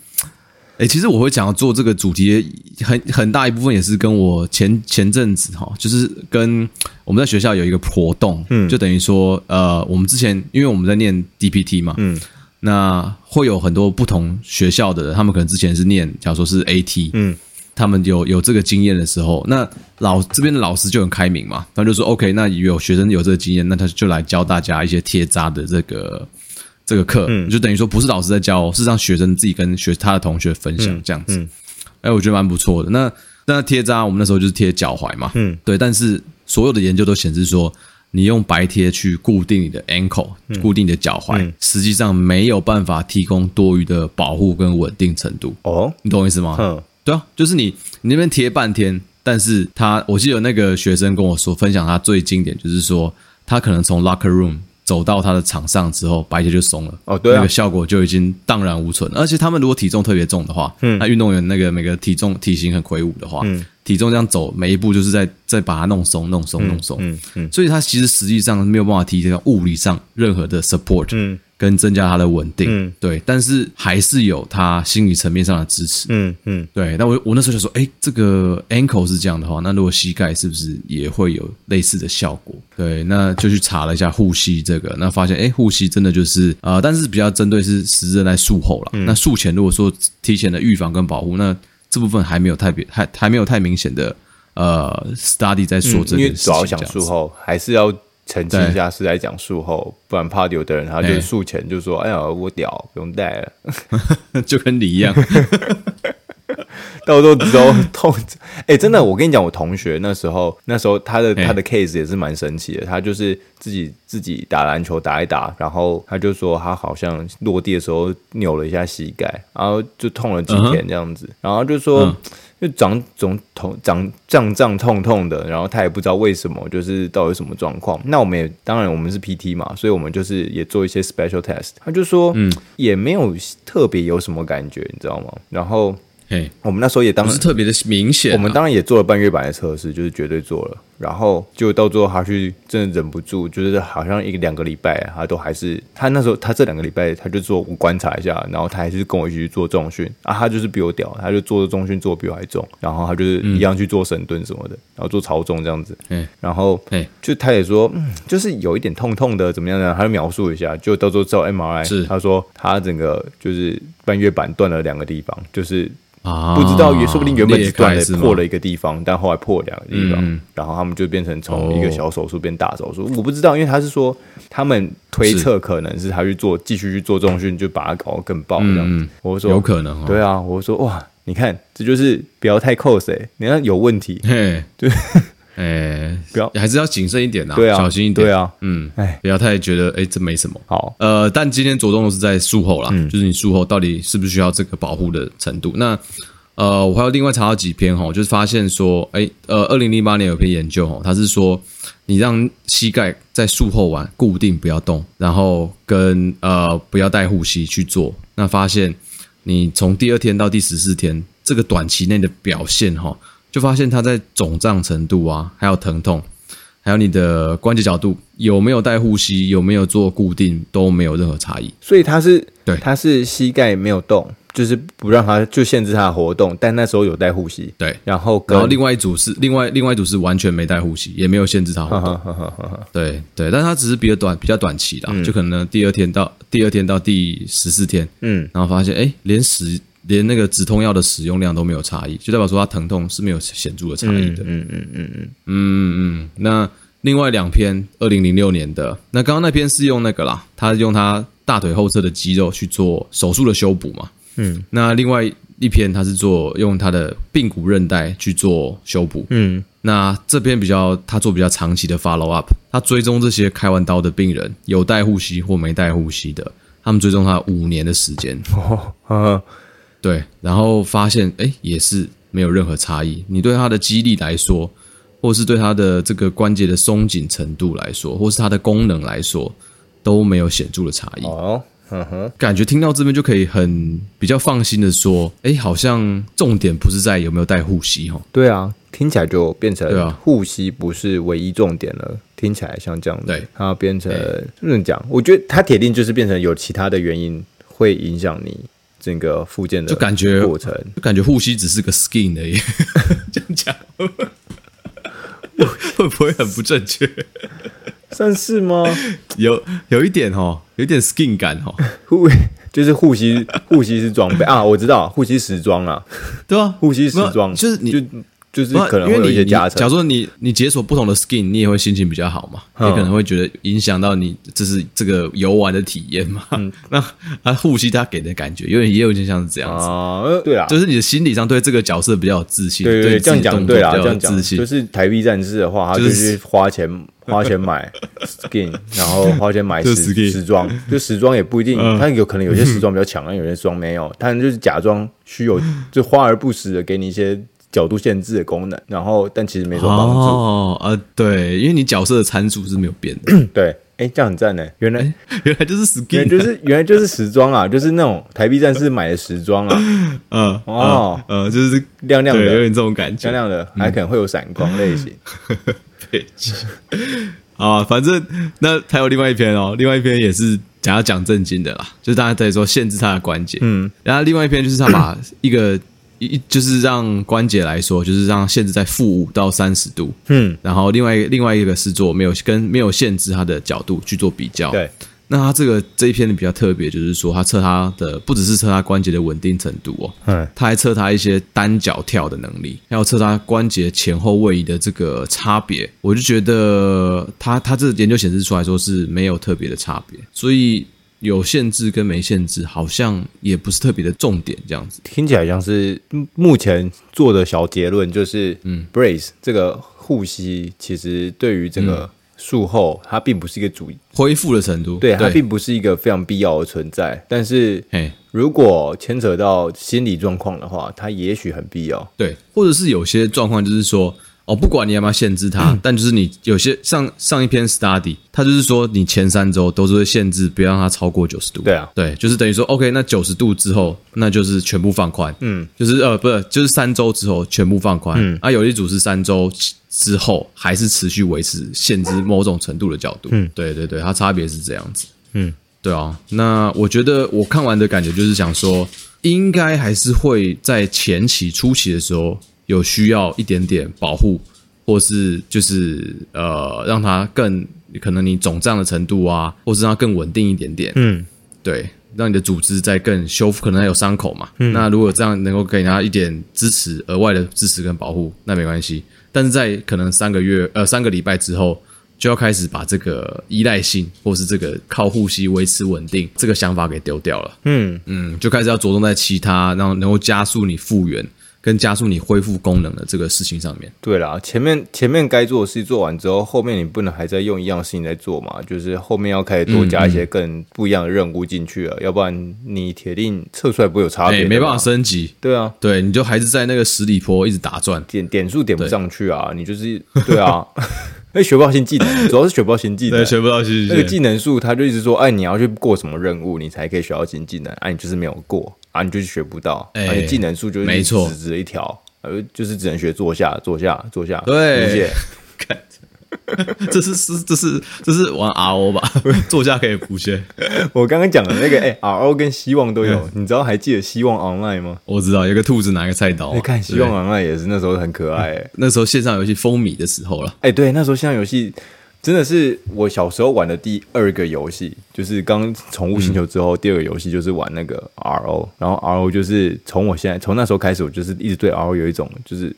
S1: 哎、欸，其实我会想要做这个主题，很很大一部分也是跟我前前阵子哈，就是跟我们在学校有一个活动，嗯，就等于说，呃，我们之前因为我们在念 DPT 嘛，嗯，那会有很多不同学校的人，他们可能之前是念，假如说是 AT，嗯，他们有有这个经验的时候，那老这边的老师就很开明嘛，他就说 OK，那有学生有这个经验，那他就来教大家一些贴扎的这个。这个课，嗯，就等于说不是老师在教，是让学生自己跟学他的同学分享这样子。哎，我觉得蛮不错的。那那贴扎，我们那时候就是贴脚踝嘛，嗯，对。但是所有的研究都显示说，你用白贴去固定你的 ankle，固定你的脚踝，实际上没有办法提供多余的保护跟稳定程度。哦，你懂我意思吗？嗯，对啊，就是你你那边贴半天，但是他，我记得那个学生跟我说，分享他最经典就是说，他可能从 locker room。走到他的场上之后，白鞋就松了。哦，对、啊，那个效果就已经荡然无存。而且他们如果体重特别重的话，嗯，那运动员那个每个体重体型很魁梧的话，嗯，体重这样走每一步就是在在把它弄松、弄松、弄松，嗯嗯，所以他其实实际上没有办法提供物理上任何的 support，嗯。跟增加它的稳定，嗯，对，但是还是有它心理层面上的支持，嗯嗯，对。那我我那时候就说，哎，这个 ankle 是这样的话，那如果膝盖是不是也会有类似的效果？对，那就去查了一下护膝这个，那发现，哎，护膝真的就是啊、呃，但是比较针对是实质在术后了。嗯、那术前如果说提前的预防跟保护，那这部分还没有太别，还还没有太明显的呃 study 在说这个、嗯。因为主要想术后还是要。澄清一下是在讲术后，不然怕有的人他就术前就说：“哎呀，我屌，不用带了。<laughs> ”就跟你一样，<laughs> 到时候都痛。哎，真的，我跟你讲，我同学那时候，那时候他的他的 case 也是蛮神奇的。他就是自己自己打篮球打一打，然后他就说他好像落地的时候扭了一下膝盖，然后就痛了几天这样子，然后就说。就长总痛，长胀胀痛痛的，然后他也不知道为什么，就是到底什么状况。那我们也当然我们是 PT 嘛，所以我们就是也做一些 special test。他就说，嗯，也没有特别有什么感觉，你知道吗？然后。Hey, 我们那时候也当然是特别的明显，啊，我们当然也做了半月板的测试，就是绝对做了。然后就到最后，他去真的忍不住，就是好像一个两个礼拜，他都还是他那时候他这两个礼拜他就说我观察一下，然后他还是跟我一起去做重训啊，他就是比我屌，他就做重训做比我还重，然后他就是一样去做深蹲什么的，然后做超重这样子。嗯，然后就他也说，嗯，就是有一点痛痛的，怎么样呢？他就描述一下，就到时候照 MRI，是他说他整个就是半月板断了两个地方，就是。啊，不知道也说不定原本是断了破了一个地方，但后来破两个地方，嗯、然后他们就变成从一个小手术变大手术。哦、我不知道，因为他是说他们推测可能是他去做继续去做重训，就把它搞得更爆这样。子。嗯、我说有可能、哦，对啊，我说哇，你看这就是不要太 close 哎，你看有问题，嘿。对。<laughs> 哎，欸、不要，还是要谨慎一点呐，对啊，小心一点，对啊，嗯，哎，不要太觉得，哎、欸，这没什么，好，呃，但今天着重的是在术后啦，嗯，就是你术后到底是不是需要这个保护的程度？那，呃，我还有另外查到几篇哈，就是发现说，哎、欸，呃，二零零八年有篇研究哈，它是说，你让膝盖在术后完固定不要动，然后跟呃不要带护膝去做，那发现你从第二天到第十四天这个短期内的表现哈。就发现它在肿胀程度啊，还有疼痛，还有你的关节角度有没有带护膝，有没有做固定，都没有任何差异。所以它是对，它是膝盖没有动，就是不让他就限制他的活动，但那时候有带护膝。对，然后然后另外一组是另外另外一组是完全没带护膝，也没有限制他活动。对对，但他只是比较短比较短期的，嗯、就可能第二天到第二天到第十四天，嗯，然后发现哎，连使。连那个止痛药的使用量都没有差异，就代表说他疼痛是没有显著的差异的。嗯嗯嗯嗯嗯嗯嗯。那另外两篇，二零零六年的，那刚刚那篇是用那个啦，他用他大腿后侧的肌肉去做手术的修补嘛。
S2: 嗯，
S1: 那另外一篇他是做用他的髌骨韧带去做修补。
S2: 嗯，
S1: 那这边比较他做比较长期的 follow up，他追踪这些开完刀的病人有带护膝或没带护膝的，他们追踪他五年的时间。<laughs>
S2: 哦，嗯，
S1: 对，然后发现哎也是没有任何差异。你对他的肌力来说，或是对他的这个关节的松紧程度来说，或是他的功能来说，都没有显著的差异。
S2: 哦。嗯哼，
S1: 感觉听到这边就可以很比较放心的说，哎，好像重点不是在有没有带护膝哈。
S2: 对啊，听起来就变成护膝不是唯一重点了。听起来像这样子，
S1: 对，
S2: 它变成这么讲，我觉得它铁定就是变成有其他的原因会影响你整个复健的
S1: 就感觉
S2: 过程，
S1: 就感觉护膝只是个 skin 而已。<laughs> 这样讲 <laughs> 会不会很不正确？<laughs>
S2: 算是吗？
S1: 有有一点哦，有一点 skin 感哦。<laughs>
S2: 护就是护膝，护膝是装备啊，我知道护膝时装啊，
S1: 对啊，
S2: 护膝时装
S1: 就是你
S2: 就就是可能会有一些加成。
S1: 假如说你你解锁不同的 skin，你也会心情比较好嘛，你可能会觉得影响到你这是这个游玩的体验嘛。嗯、<laughs> 那啊护膝他给的感觉，有点也有点像是这样子
S2: 啊、呃，对啊，
S1: 就是你的心理上对这个角色比较有自信。
S2: 对
S1: 对，
S2: 这样讲对啊，这样讲就是台币战士的话，他就是花钱。<laughs> 花钱买 skin，然后花钱买时时装，就时装也不一定，他有可能有些时装比较强，有些时装没有，他就是假装虚有，就花而不实的给你一些角度限制的功能，然后但其实没什么帮助。
S1: 哦，呃，对，因为你角色的参数是没有变的。<coughs>
S2: 对，哎，这样很赞呢。原来
S1: 原来就是 skin，
S2: 就是原来就是时装啊，就是那种台币战士买的时装啊。<laughs>
S1: 嗯，哦，呃，就是
S2: 亮亮的，
S1: 有点这种感觉，
S2: 亮亮的，还可能会有闪光类型。<laughs> <laughs>
S1: 啊，反正那还有另外一篇哦，另外一篇也是讲要讲正经的啦，就是大家在说限制他的关节，嗯，然后另外一篇就是他把一个一就是让关节来说，就是让限制在负五到三十度，嗯，然后另外另外一个是做没有跟没有限制它的角度去做比较，
S2: 对。
S1: 那他这个这一篇比较特别，就是说他测他的不只是测他关节的稳定程度哦，嗯，他还测他一些单脚跳的能力，还有测他关节前后位移的这个差别。我就觉得他他这个研究显示出来说是没有特别的差别，所以有限制跟没限制好像也不是特别的重点，这样子
S2: 听起来像是目前做的小结论就是，嗯，brace 这个护膝其实对于这个、嗯。术后它并不是一个主
S1: 恢复的程度，
S2: 对，它并不是一个非常必要的存在。但是，如果牵扯到心理状况的话，它也许很必要。
S1: 对，或者是有些状况就是说，哦，不管你要不要限制它，嗯、但就是你有些上上一篇 study，它就是说你前三周都是会限制，不要让它超过九十度。
S2: 对啊，
S1: 对，就是等于说，OK，那九十度之后，那就是全部放宽。嗯，就是呃，不是，就是三周之后全部放宽。嗯，啊，有一组是三周。之后还是持续维持限制某种程度的角度，嗯，对对对，它差别是这样子，嗯，对啊。那我觉得我看完的感觉就是想说，应该还是会在前期初期的时候有需要一点点保护，或是就是呃让它更可能你肿胀的程度啊，或是让它更稳定一点点，嗯，对，让你的组织再更修复，可能还有伤口嘛，嗯，那如果这样能够给它一点支持，额外的支持跟保护，那没关系。但是在可能三个月呃三个礼拜之后，就要开始把这个依赖性或是这个靠呼吸维持稳定这个想法给丢掉了。嗯嗯，就开始要着重在其他，然后能够加速你复原跟加速你恢复功能的这个事情上面。
S2: 对啦，前面前面该做的事做完之后，后面你不能还在用一样事情在做嘛？就是后面要开始多加一些更不一样的任务进去了，嗯嗯，要不然你铁定测出来不会有差别，欸，
S1: 没办法升级。
S2: 对啊，
S1: 对，你就还是在那个十里坡一直打转，
S2: 点点数点不上去啊，你就是对啊。<laughs> 哎，学不到新技能，主要是学不到新技能。
S1: 对，学不到新技能。
S2: 那个技能树，他就一直说，哎，你要去过什么任务，你才可以学到新技能。哎，你就是没有过，啊，你就是学不到。而且技能树就是没错，直直的一条，呃，就是只能学坐下，坐下，坐下。
S1: 对。这是是这是这是玩 RO 吧？<laughs> 坐下可以补血。<laughs>
S2: 我刚刚讲的那个，哎、欸、，RO 跟希望都有，嗯、你知道还记得希望 Online 吗？
S1: 我知道，有个兔子拿个菜刀。
S2: 你看希望 Online 也是那时候很可爱、欸，
S1: 那时候线上游戏风靡的时候了。
S2: 哎、欸，对，那时候线上游戏真的是我小时候玩的第二个游戏，就是刚宠物星球之后，第二个游戏就是玩那个 RO，然后 RO 就是从我现在从那时候开始，我就是一直对 RO 有一种就是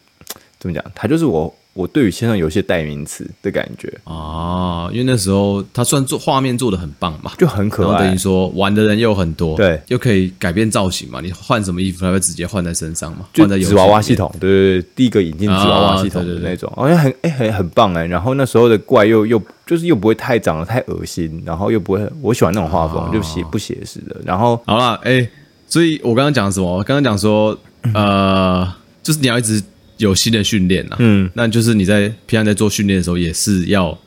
S2: 怎么讲，它就是我。我对于线上游戏代名词的感觉
S1: 啊，因为那时候他算做画面做的很棒嘛，
S2: 就很可爱。
S1: 等于说玩的人又很多，
S2: 对，
S1: 又可以改变造型嘛，你换什么衣服，它会直接换在身上嘛，
S2: 就
S1: 换在
S2: 纸娃娃系统，对对对，第一个引进纸娃娃系统的那种，好像很哎很很棒哎。然后那时候的怪又又就是又不会太长得太恶心，然后又不会，我喜欢那种画风，就写不写实的。然后
S1: 好了，哎，所以我刚刚讲什么？我刚刚讲说，呃，就是你要一直。有新的训练呐，嗯，那就是你在平常在做训练的时候，也是要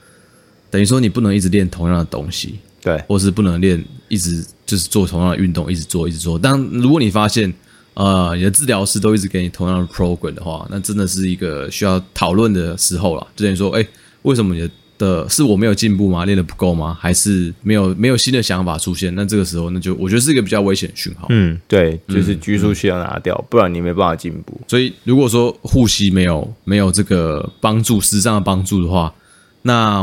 S1: 等于说你不能一直练同样的东西，
S2: 对，
S1: 或是不能练一直就是做同样的运动，一直做一直做。但如果你发现，呃，你的治疗师都一直给你同样的 program 的话，那真的是一个需要讨论的时候了。就等于说，哎、欸，为什么你的的是我没有进步吗？练得不够吗？还是没有没有新的想法出现？那这个时候，那就我觉得是一个比较危险的讯号。
S2: 嗯，对，就是拘束器要拿掉，嗯、不然你没办法进步。
S1: 所以，如果说护膝没有没有这个帮助，实质上的帮助的话，那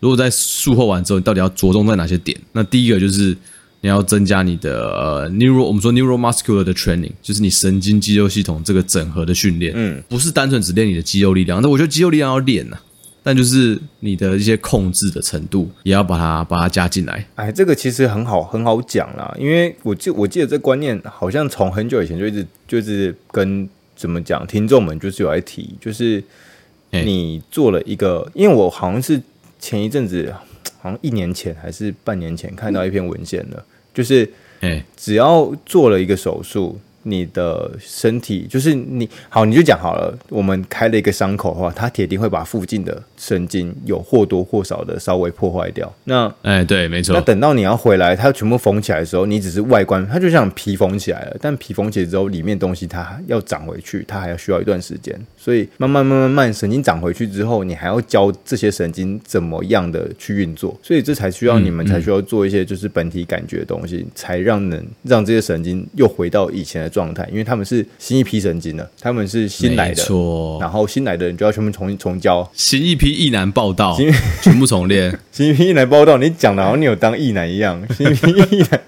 S1: 如果在术后完之后，你到底要着重在哪些点？那第一个就是你要增加你的呃 neuro，我们说 neuromuscular 的 training，就是你神经肌肉系统这个整合的训练。嗯，不是单纯只练你的肌肉力量，那我觉得肌肉力量要练呐、啊。但就是你的一些控制的程度，也要把它把它加进来。
S2: 哎，这个其实很好很好讲啦，因为我记我记得这观念好像从很久以前就一直就是跟怎么讲，听众们就是有来提，就是你做了一个，因为我好像是前一阵子，好像一年前还是半年前看到一篇文献的，就是哎，只要做了一个手术。你的身体就是你好，你就讲好了。我们开了一个伤口的话，它铁定会把附近的神经有或多或少的稍微破坏掉。那
S1: 哎，对，没错。
S2: 那等到你要回来，它全部缝起来的时候，你只是外观，它就像皮缝起来了。但皮缝起来之后，里面东西它要长回去，它还要需要一段时间。所以慢慢慢慢慢，神经长回去之后，你还要教这些神经怎么样的去运作。所以这才需要你们才需要做一些就是本体感觉的东西，才让能让这些神经又回到以前的状态，因为他们是新一批神经的，他们是新来的，错。然后新来的人就要全部重新重教，
S1: 新一批异男报道，全部重练，<laughs>
S2: 新一批异男报道。你讲的好像你有当异男一样，新一批异男。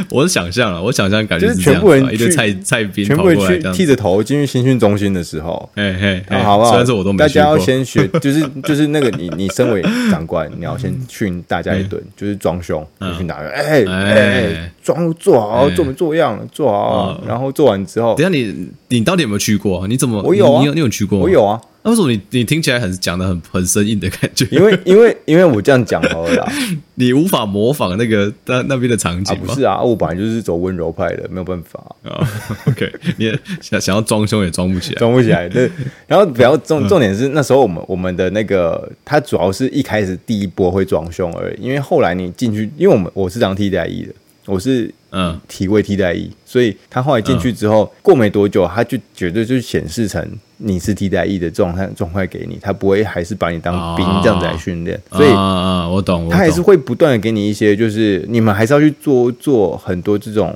S2: <laughs>
S1: 我是想象了，我想象感觉
S2: 就是全部人
S1: 一个菜菜兵，
S2: 全部人去剃着头进去新训中心的时候，
S1: 嘿嘿，
S2: 好不好？
S1: 虽然说我都没
S2: 大家要先学，<laughs> 就是就是那个你你身为长官，你要先训大家一顿，就是装胸，训大家，哎哎，装做好，做没做样，做好，然后做完之后，
S1: 等下你你到底有没有去过？你怎么
S2: 我有啊？
S1: 你有去过？
S2: 我有啊。
S1: 那为什么你你听起来很讲的很很生硬的感觉？
S2: 因为因为因为我这样讲好了啦，<laughs>
S1: 你无法模仿那个那那边的场景啊？
S2: 不是啊，我本来就是走温柔派的，没有办法
S1: 啊。<laughs> OK，你也想想要装凶也装不起来，
S2: 装不起来。对，<laughs> 然后比较重重点是那时候我们我们的那个他主要是一开始第一波会装凶而已，因为后来你进去，因为我们我是当替代役的。我是嗯。体位替代役，所以他后来进去之后，过没多久，他就绝对就显示成你是替代役的状态状态给你，他不会还是把你当兵这样子来训练，所以
S1: 嗯嗯我懂，
S2: 他还是会不断的给你一些，就是你们还是要去做做很多这种。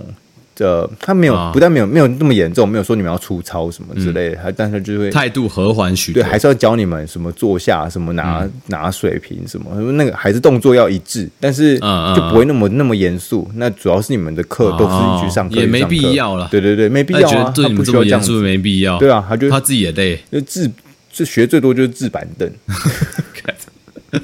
S2: 这他没有，不但没有没有那么严重，没有说你们要出操什么之类的，还但是就会
S1: 态度和缓许多，
S2: 对，还是要教你们什么坐下，什么拿拿水瓶，什么那个还是动作要一致，但是就不会那么那么严肃。那主要是你们的课都是你去上课，
S1: 也没必要了。
S2: 对对对，没必要啊，
S1: 对你们这么严肃没必要。
S2: 对啊，他就
S1: 他自己也累，
S2: 就治就学最多就是治板凳。<laughs> <laughs>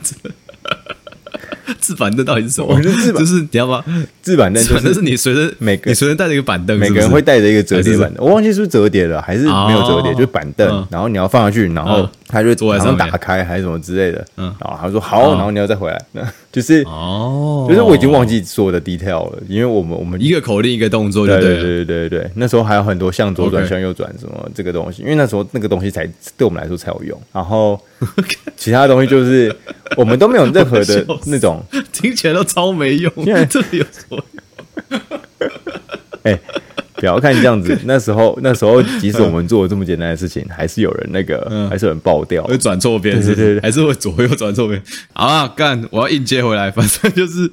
S1: 自板凳到底是什么？就是你要把
S2: 治板凳，
S1: 反正 <laughs> 是你随身每个你随身带着一个板凳，
S2: 每个人会带着一个折叠板凳。我忘记是不是折叠了，还是没有折叠，就是板凳。然后你要放下去，然后他就坐在上打开还是什么之类的。嗯，然后他说好，然后你要再回来。<laughs> 就是哦，就是我已经忘记所有的 detail 了，因为我们我们
S1: 一个口令一个动作，对对
S2: 对对对对。那时候还有很多向左转向右转什么这个东西，因为那时候那个东西才对我们来说才有用。然后其他东西就是我们都没有任何的 <laughs> 那种。
S1: 听起来都超没用，现在这里有什么用？<laughs>
S2: 哎，不要看这样子。<laughs> 那时候，那时候，即使我们做了这么简单的事情，还是有人那个，嗯、还是有人爆掉，
S1: 会转错边，对对对？还是会左右转错边。好啊，干！我要硬接回来，<laughs> 反正就是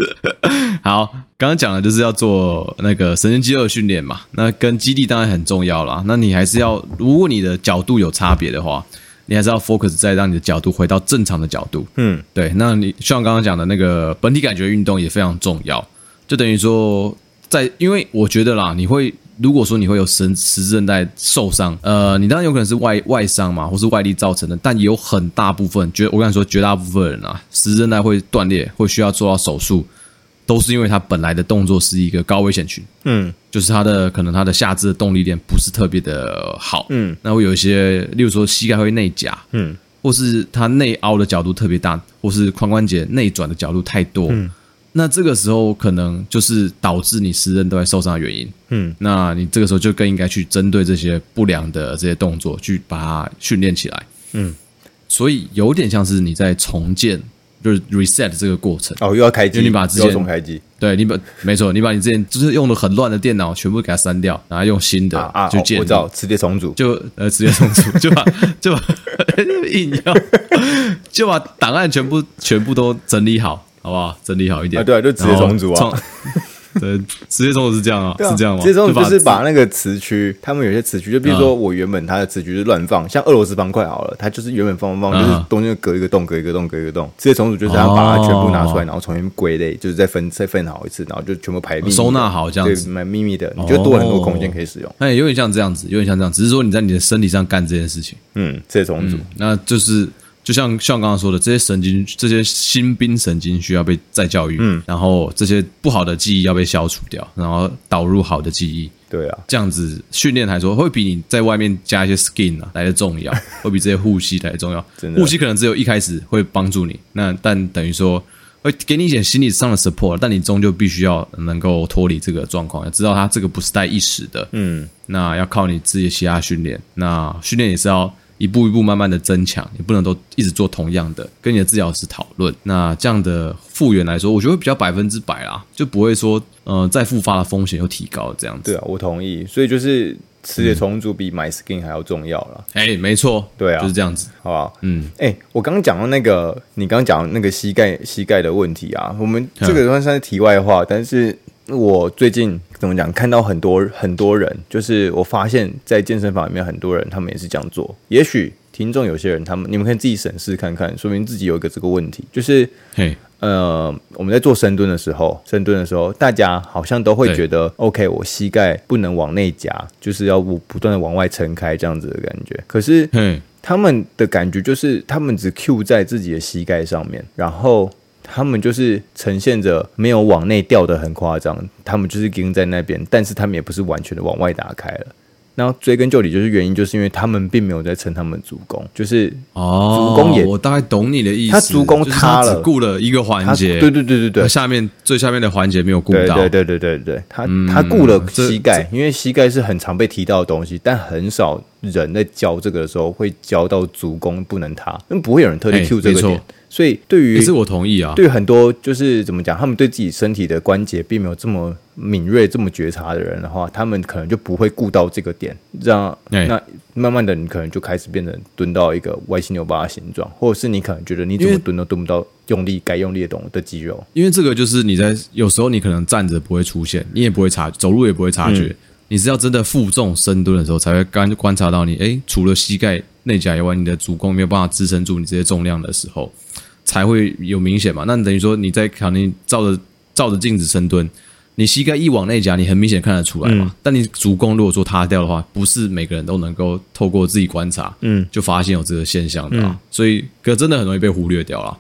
S1: 好。刚刚讲的就是要做那个神经肌肉训练嘛，那跟肌力当然很重要啦。那你还是要，如果你的角度有差别的话。你还是要 focus 在让你的角度回到正常的角度，嗯，对。那你像刚刚讲的那个本体感觉运动也非常重要，就等于说在，因为我觉得啦，你会如果说你会有十十字韧带受伤，呃，你当然有可能是外外伤嘛，或是外力造成的，但也有很大部分，绝我跟你说，绝大部分人啊，十字韧带会断裂，会需要做到手术，都是因为他本来的动作是一个高危险群，嗯，就是他的可能他的下肢的动力链不是特别的好，嗯，那会有一些，例如说膝盖会内夹，嗯，或是他内凹的角度特别大，或是髋关节内转的角度太多，嗯。那这个时候可能就是导致你十字韧带受伤的原因。嗯，那你这个时候就更应该去针对这些不良的这些动作去把它训练起来。嗯，所以有点像是你在重建，就是 reset 这个过程。
S2: 哦，又要开机，
S1: 你把之前
S2: 重开机。
S1: 对，你把没错，你把你之前就是用的很乱的电脑全部给它删掉，然后用新的啊就建。
S2: 我知道，磁碟重组。
S1: 就呃，直接重组，就把就把 <laughs> 硬要就把档案全部全部都整理好。好不好？整理好一点
S2: 啊！对啊，就直接重组啊。<laughs>
S1: 对，直接重组是这样啊，是这样吗？
S2: 直接重组就是把那个词区，他们有些词区，就比如说我原本它的词区是乱放，像俄罗斯方块好了，它就是原本放放放，就是中间隔一个洞，隔一个洞，隔一个洞。直接重组就是要把它全部拿出来，然后重新归类，就是再分再分好一次，然后就全部排列
S1: 收纳好这样子，
S2: 蛮秘密的，你就多很多空间可以使用。
S1: 哎，有点像这样子，有点像这样，只是说你在你的身体上干这件事情。
S2: 嗯，直接重组，
S1: 那就是。就像像刚刚说的，这些神经，这些新兵神经需要被再教育，嗯，然后这些不好的记忆要被消除掉，然后导入好的记忆，
S2: 对啊，
S1: 这样子训练来说，会比你在外面加一些 skin 啊来的重要，<laughs> 会比这些护膝来的重要。真的，护膝可能只有一开始会帮助你，那但等于说会给你一点心理上的 support，但你终究必须要能够脱离这个状况，要知道它这个不是带一时的，嗯，那要靠你自己其他训练，那训练也是要。一步一步慢慢的增强，你不能都一直做同样的，跟你的治疗师讨论。那这样的复原来说，我觉得会比较百分之百啦，就不会说，呃，再复发的风险又提高这样子。
S2: 对啊，我同意。所以就是磁铁重组比买 skin 还要重要了。
S1: 哎、嗯欸，没错，
S2: 对啊，
S1: 就是这样子，
S2: 好不好？嗯，哎、欸，我刚刚讲到那个，你刚刚讲那个膝盖膝盖的问题啊，我们这个算是题外话，但是。我最近怎么讲？看到很多很多人，就是我发现，在健身房里面，很多人他们也是这样做。也许听众有些人，他们你们可以自己审视看看，说明自己有一个这个问题，就是，嘿，呃，我们在做深蹲的时候，深蹲的时候，大家好像都会觉得，OK，我膝盖不能往内夹，就是要不不断的往外撑开这样子的感觉。可是，嗯他们的感觉就是，他们只 Q 在自己的膝盖上面，然后。他们就是呈现着没有往内掉的很夸张，他们就是盯在那边，但是他们也不是完全的往外打开了。然后追根究底，就是原因就是因为他们并没有在撑他们足弓，就是
S1: 哦，足弓也我大概懂你的意思，
S2: 他足弓塌了，
S1: 只顾了一个环节，
S2: 对对对对对，
S1: 下面最下面的环节没有顾到，
S2: 对对对对对对，他他顾了膝盖，因为膝盖是很常被提到的东西，但很少人在教这个的时候会教到足弓不能塌，因为不会有人特地 cue 这个点。所以，对于，
S1: 其实我同意啊。
S2: 对很多就是怎么讲，他们对自己身体的关节并没有这么敏锐、这么觉察的人的话，他们可能就不会顾到这个点。这样，那慢慢的，你可能就开始变成蹲到一个歪七扭八的形状，或者是你可能觉得你怎么蹲都蹲不到用力该用力的动的肌肉。
S1: 因为这个就是你在有时候你可能站着不会出现，你也不会察，走路也不会察觉。嗯、你是要真的负重深蹲的时候，才会刚观察到你，哎，除了膝盖内夹以外，你的足弓没有办法支撑住你这些重量的时候。才会有明显嘛？那等于说你在肯定照着照着镜子深蹲，你膝盖一往内夹，你很明显看得出来嘛。嗯、但你足弓如果说塌掉的话，不是每个人都能够透过自己观察，嗯，就发现有这个现象的啊。嗯、所以，可真的很容易被忽略掉了。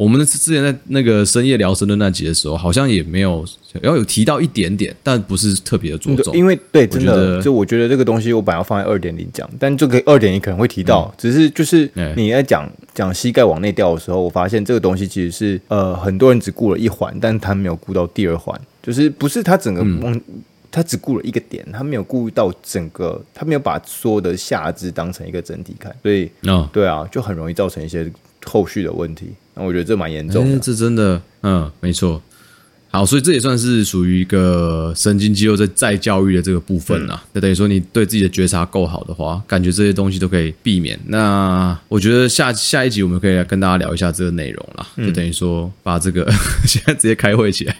S1: 我们之前在那个深夜聊深的那集的时候，好像也没有，然后有提到一点点，但不是特别的着重。
S2: 因为对，真的，就我觉得这个东西我本来要放在二点零讲，但这个二点零可能会提到，嗯、只是就是你在讲讲膝盖往内掉的时候，我发现这个东西其实是呃很多人只顾了一环，但他没有顾到第二环，就是不是他整个往、嗯、他只顾了一个点，他没有顾到整个，他没有把所有的下肢当成一个整体看，所以嗯，对啊，就很容易造成一些后续的问题。我觉得这蛮严重的，
S1: 这真的，嗯，没错。好，所以这也算是属于一个神经肌肉在再教育的这个部分啦。那、嗯、等于说，你对自己的觉察够好的话，感觉这些东西都可以避免。那我觉得下下一集我们可以来跟大家聊一下这个内容啦，嗯、就等于说把这个 <laughs> 现在直接开会起来，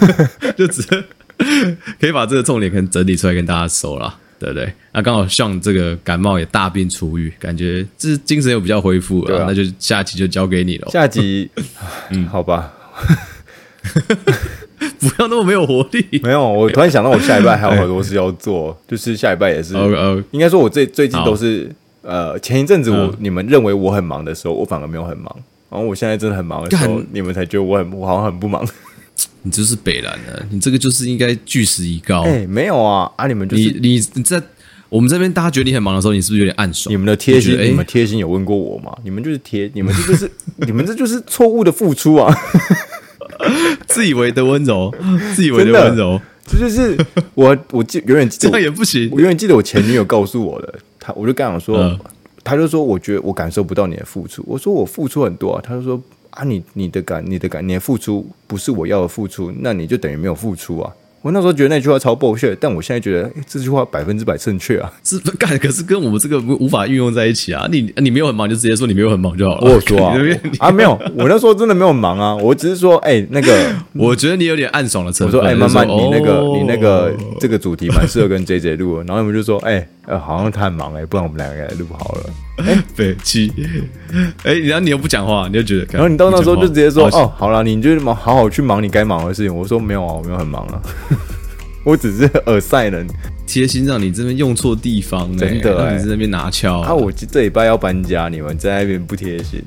S1: <laughs> 就直接 <laughs> 可以把这个重点可能整理出来跟大家说了。对不对？那刚好像这个感冒也大病初愈，感觉这精神又比较恢复了，啊、那就下集就交给你了。
S2: 下集，嗯，<laughs> 好吧，<laughs>
S1: 不要那么没有活力。
S2: 没有，我突然想到，我下礼拜还有很多事要做，<laughs> 就是下礼拜也是。应该说，我最最近都是呃，前一阵子我你们认为我很忙的时候，我反而没有很忙。然后我现在真的很忙的时候，你们才觉得我很我好像很不忙。
S1: 你就是北兰的，你这个就是应该据实以告。
S2: 哎，没有啊啊！你们就是
S1: 你你在我们这边大家觉得你很忙的时候，你是不是有点暗爽？
S2: 你们的贴心，你们贴心有问过我吗？你们就是贴，你们这就是 <laughs> 你们这就是错误的付出啊！<laughs>
S1: 自以为的温柔，自以为的温柔，
S2: 这就是我我记永远记得
S1: 这样也不行。
S2: 我永远记得我前女友告诉我的，她我就刚想说。他就说：“我觉得我感受不到你的付出。”我说：“我付出很多啊。”他就说：“啊，你你的感你的感你的付出不是我要的付出，那你就等于没有付出啊。”我那时候觉得那句话超 bullshit，但我现在觉得、欸、这句话百分之百正确啊！
S1: 是干，可是跟我们这个无法运用在一起啊！你你没有很忙，就直接说你没有很忙就好了。
S2: 我有说啊，啊没有，我那时候真的没有很忙啊，我只是说，哎、欸，那个，<laughs>
S1: 我觉得你有点暗爽的成分。
S2: 我说，哎、欸，慢慢，你那个、哦、你那个这个主题蛮适合跟 J J 录，然后我们就说，哎、欸，呃，好像他很忙哎、欸，不然我们两个来录好了。哎，北七，哎，然后你又不讲话，你就觉得，然后你到那时候就直接说，哦，好了，你就忙，好好去忙你该忙的事情。我说没有啊，我没有很忙啊。<laughs> 我只是耳塞人，
S1: 贴心让你这边用错地方、欸，真的、欸，你在那边拿枪
S2: 啊！我这礼拜要搬家，你们在那边不贴心。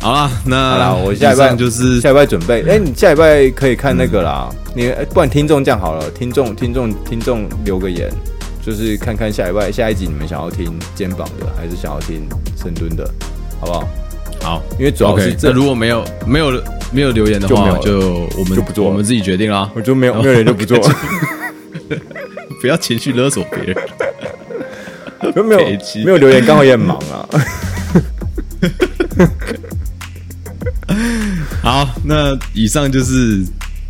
S1: 好了，那
S2: 我下礼拜就是下礼拜准备。哎、欸，你下礼拜可以看那个啦，嗯、你不然听众这样好了，听众听众听众留个言，就是看看下礼拜下一集你们想要听肩膀的，还是想要听深蹲的，好不好？
S1: 好，
S2: 因为主要是这、
S1: okay, 如果没有没有没有留言的话，就，就我们
S2: 就不做，
S1: 我们自己决定啦。
S2: 我就没有 <laughs> 没有人就不做，<laughs>
S1: 不要情绪勒索别人。
S2: 没有 <laughs> 没有留言，刚好也很忙啊。<laughs>
S1: 好，那以上就是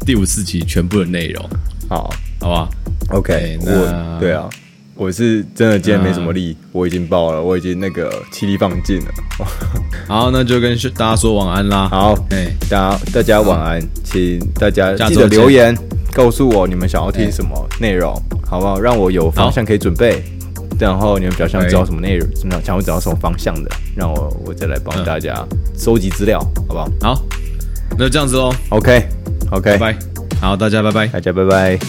S1: 第五四集全部的内容。
S2: 好，
S1: 好吧
S2: ？OK，我对啊。我是真的今天没什么力，嗯、我已经爆了，我已经那个气力放尽了。<laughs>
S1: 好，那就跟大家说晚安啦。
S2: 好，哎，大家大家晚安，请大家记得留言告诉我你们想要听什么内容，好不好？让我有方向可以准备。然后你们比较想知道什么内容，什么想要知道什么方向的，让我我再来帮大家收集资料，好不好？
S1: 好，那就这样子喽。
S2: OK，OK，
S1: 拜拜。好，大家拜拜，
S2: 大家拜拜。